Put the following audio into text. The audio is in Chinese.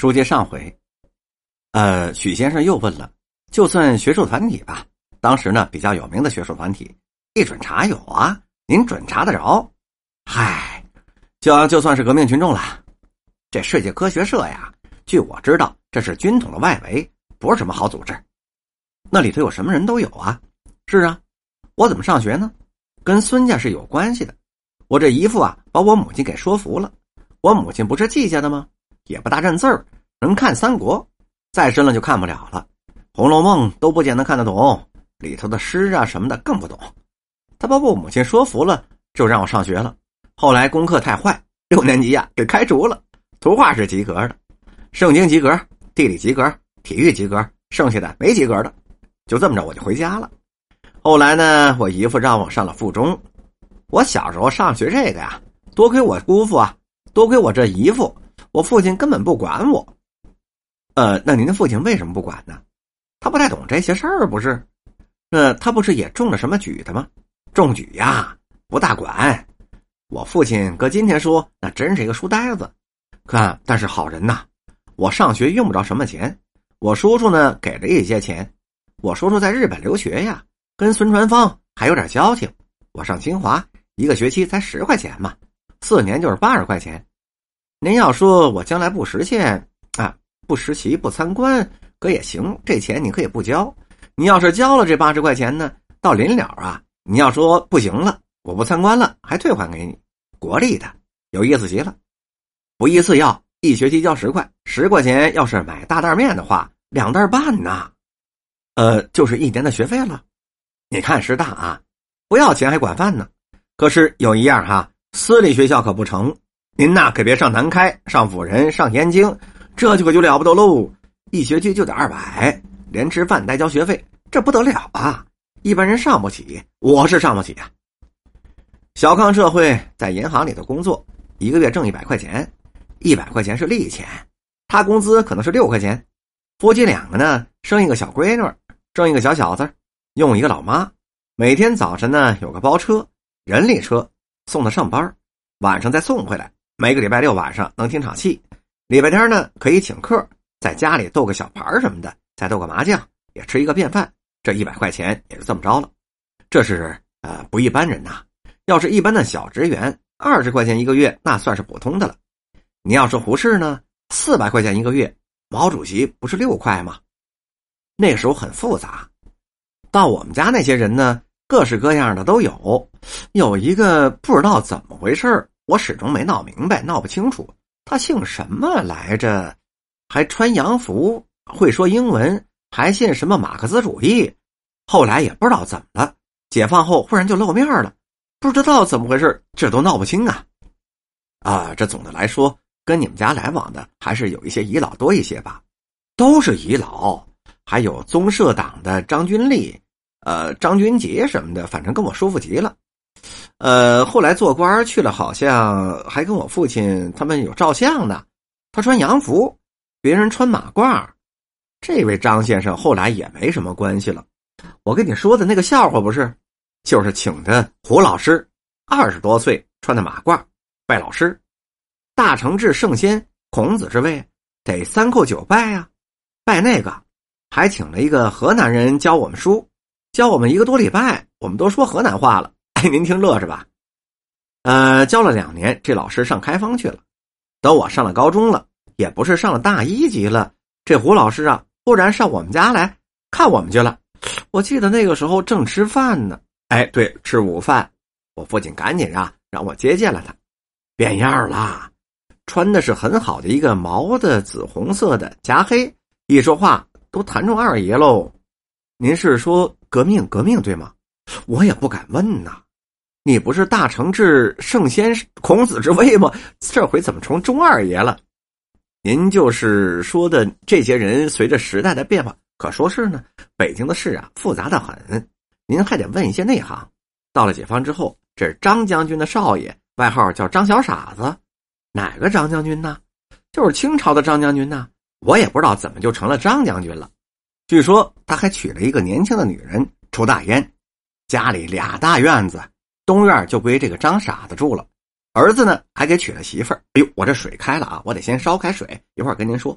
书接上回，呃，许先生又问了，就算学术团体吧，当时呢比较有名的学术团体，一准查有啊，您准查得着？嗨，就就算是革命群众了，这世界科学社呀，据我知道，这是军统的外围，不是什么好组织。那里头有什么人都有啊？是啊，我怎么上学呢？跟孙家是有关系的。我这姨父啊，把我母亲给说服了。我母亲不是季家的吗？也不大认字儿，能看三国，再深了就看不了了。《红楼梦》都不见能看得懂，里头的诗啊什么的更不懂。他把我母亲说服了，就让我上学了。后来功课太坏，六年级呀给开除了。图画是及格的，圣经及格，地理及格，体育及格，剩下的没及格的。就这么着，我就回家了。后来呢，我姨父让我上了附中。我小时候上学这个呀，多亏我姑父啊，多亏我这姨父。我父亲根本不管我，呃，那您的父亲为什么不管呢？他不太懂这些事儿，不是？呃，他不是也中了什么举的吗？中举呀，不大管。我父亲搁今天说，那真是一个书呆子。可但是好人呐，我上学用不着什么钱。我叔叔呢给了一些钱。我叔叔在日本留学呀，跟孙传芳还有点交情。我上清华一个学期才十块钱嘛，四年就是八十块钱。您要说我将来不实现啊，不实习不参观，可也行。这钱你可以不交。你要是交了这八十块钱呢，到临了啊，你要说不行了，我不参观了，还退还给你。国立的有意思极了，不一次要一学期交十块，十块钱要是买大袋面的话，两袋半呢，呃，就是一年的学费了。你看师大啊，不要钱还管饭呢。可是有一样哈，私立学校可不成。您呐，可别上南开、上辅仁、上燕京，这就可就了不得喽！一学期就得二百，连吃饭带交学费，这不得了啊！一般人上不起，我是上不起啊。小康社会在银行里头工作，一个月挣一百块钱，一百块钱是利钱，他工资可能是六块钱。夫妻两个呢，生一个小闺女，挣一个小小子，用一个老妈，每天早晨呢有个包车，人力车送他上班，晚上再送回来。每个礼拜六晚上能听场戏，礼拜天呢可以请客，在家里斗个小牌什么的，再斗个麻将，也吃一个便饭。这一百块钱也就这么着了。这是呃不一般人呐。要是一般的小职员，二十块钱一个月那算是普通的了。你要是胡适呢，四百块钱一个月，毛主席不是六块吗？那时候很复杂。到我们家那些人呢，各式各样的都有。有一个不知道怎么回事我始终没闹明白，闹不清楚，他姓什么来着？还穿洋服，会说英文，还信什么马克思主义？后来也不知道怎么了，解放后忽然就露面了，不知道怎么回事，这都闹不清啊！啊，这总的来说，跟你们家来往的还是有一些遗老多一些吧，都是遗老，还有宗社党的张君丽，呃，张君杰什么的，反正跟我舒服极了。呃，后来做官去了，好像还跟我父亲他们有照相呢。他穿洋服，别人穿马褂。这位张先生后来也没什么关系了。我跟你说的那个笑话不是，就是请的胡老师，二十多岁穿的马褂拜老师。大成至圣先，孔子之位，得三叩九拜呀。拜那个，还请了一个河南人教我们书，教我们一个多礼拜，我们都说河南话了。您听乐是吧？呃，教了两年，这老师上开封去了。等我上了高中了，也不是上了大一级了，这胡老师啊，忽然上我们家来看我们去了。我记得那个时候正吃饭呢，哎，对，吃午饭。我父亲赶紧啊，让我接见了他。变样了，穿的是很好的一个毛的紫红色的夹黑，一说话都弹中二爷喽。您是说革命革命对吗？我也不敢问呐。你不是大成至圣先孔子之位吗？这回怎么成中二爷了？您就是说的这些人，随着时代的变化，可说是呢。北京的事啊，复杂的很，您还得问一些内行。到了解放之后，这是张将军的少爷，外号叫张小傻子。哪个张将军呢？就是清朝的张将军呢。我也不知道怎么就成了张将军了。据说他还娶了一个年轻的女人抽大烟，家里俩大院子。东院就归这个张傻子住了，儿子呢还给娶了媳妇儿。哎呦，我这水开了啊，我得先烧开水，一会儿跟您说。